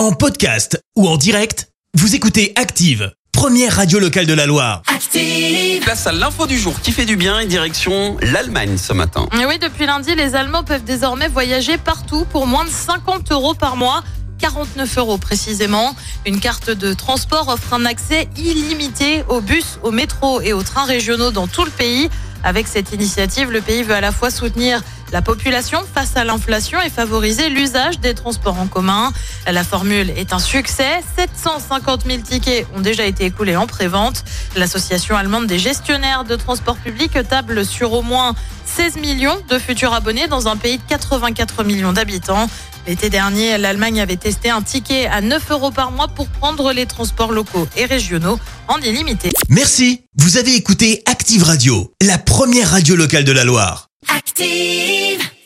En podcast ou en direct, vous écoutez Active, première radio locale de la Loire. Active. Place à l'info du jour qui fait du bien et direction l'Allemagne ce matin. Et oui, depuis lundi, les Allemands peuvent désormais voyager partout pour moins de 50 euros par mois. 49 euros précisément. Une carte de transport offre un accès illimité aux bus, aux métros et aux trains régionaux dans tout le pays. Avec cette initiative, le pays veut à la fois soutenir la population face à l'inflation et favoriser l'usage des transports en commun. La formule est un succès. 750 000 tickets ont déjà été écoulés en pré-vente. L'association allemande des gestionnaires de transport public table sur au moins 16 millions de futurs abonnés dans un pays de 84 millions d'habitants. L'été dernier, l'Allemagne avait testé un ticket à 9 euros par mois pour prendre les transports locaux et régionaux en illimité. Merci, vous avez écouté Active Radio, la première radio locale de la Loire. Active.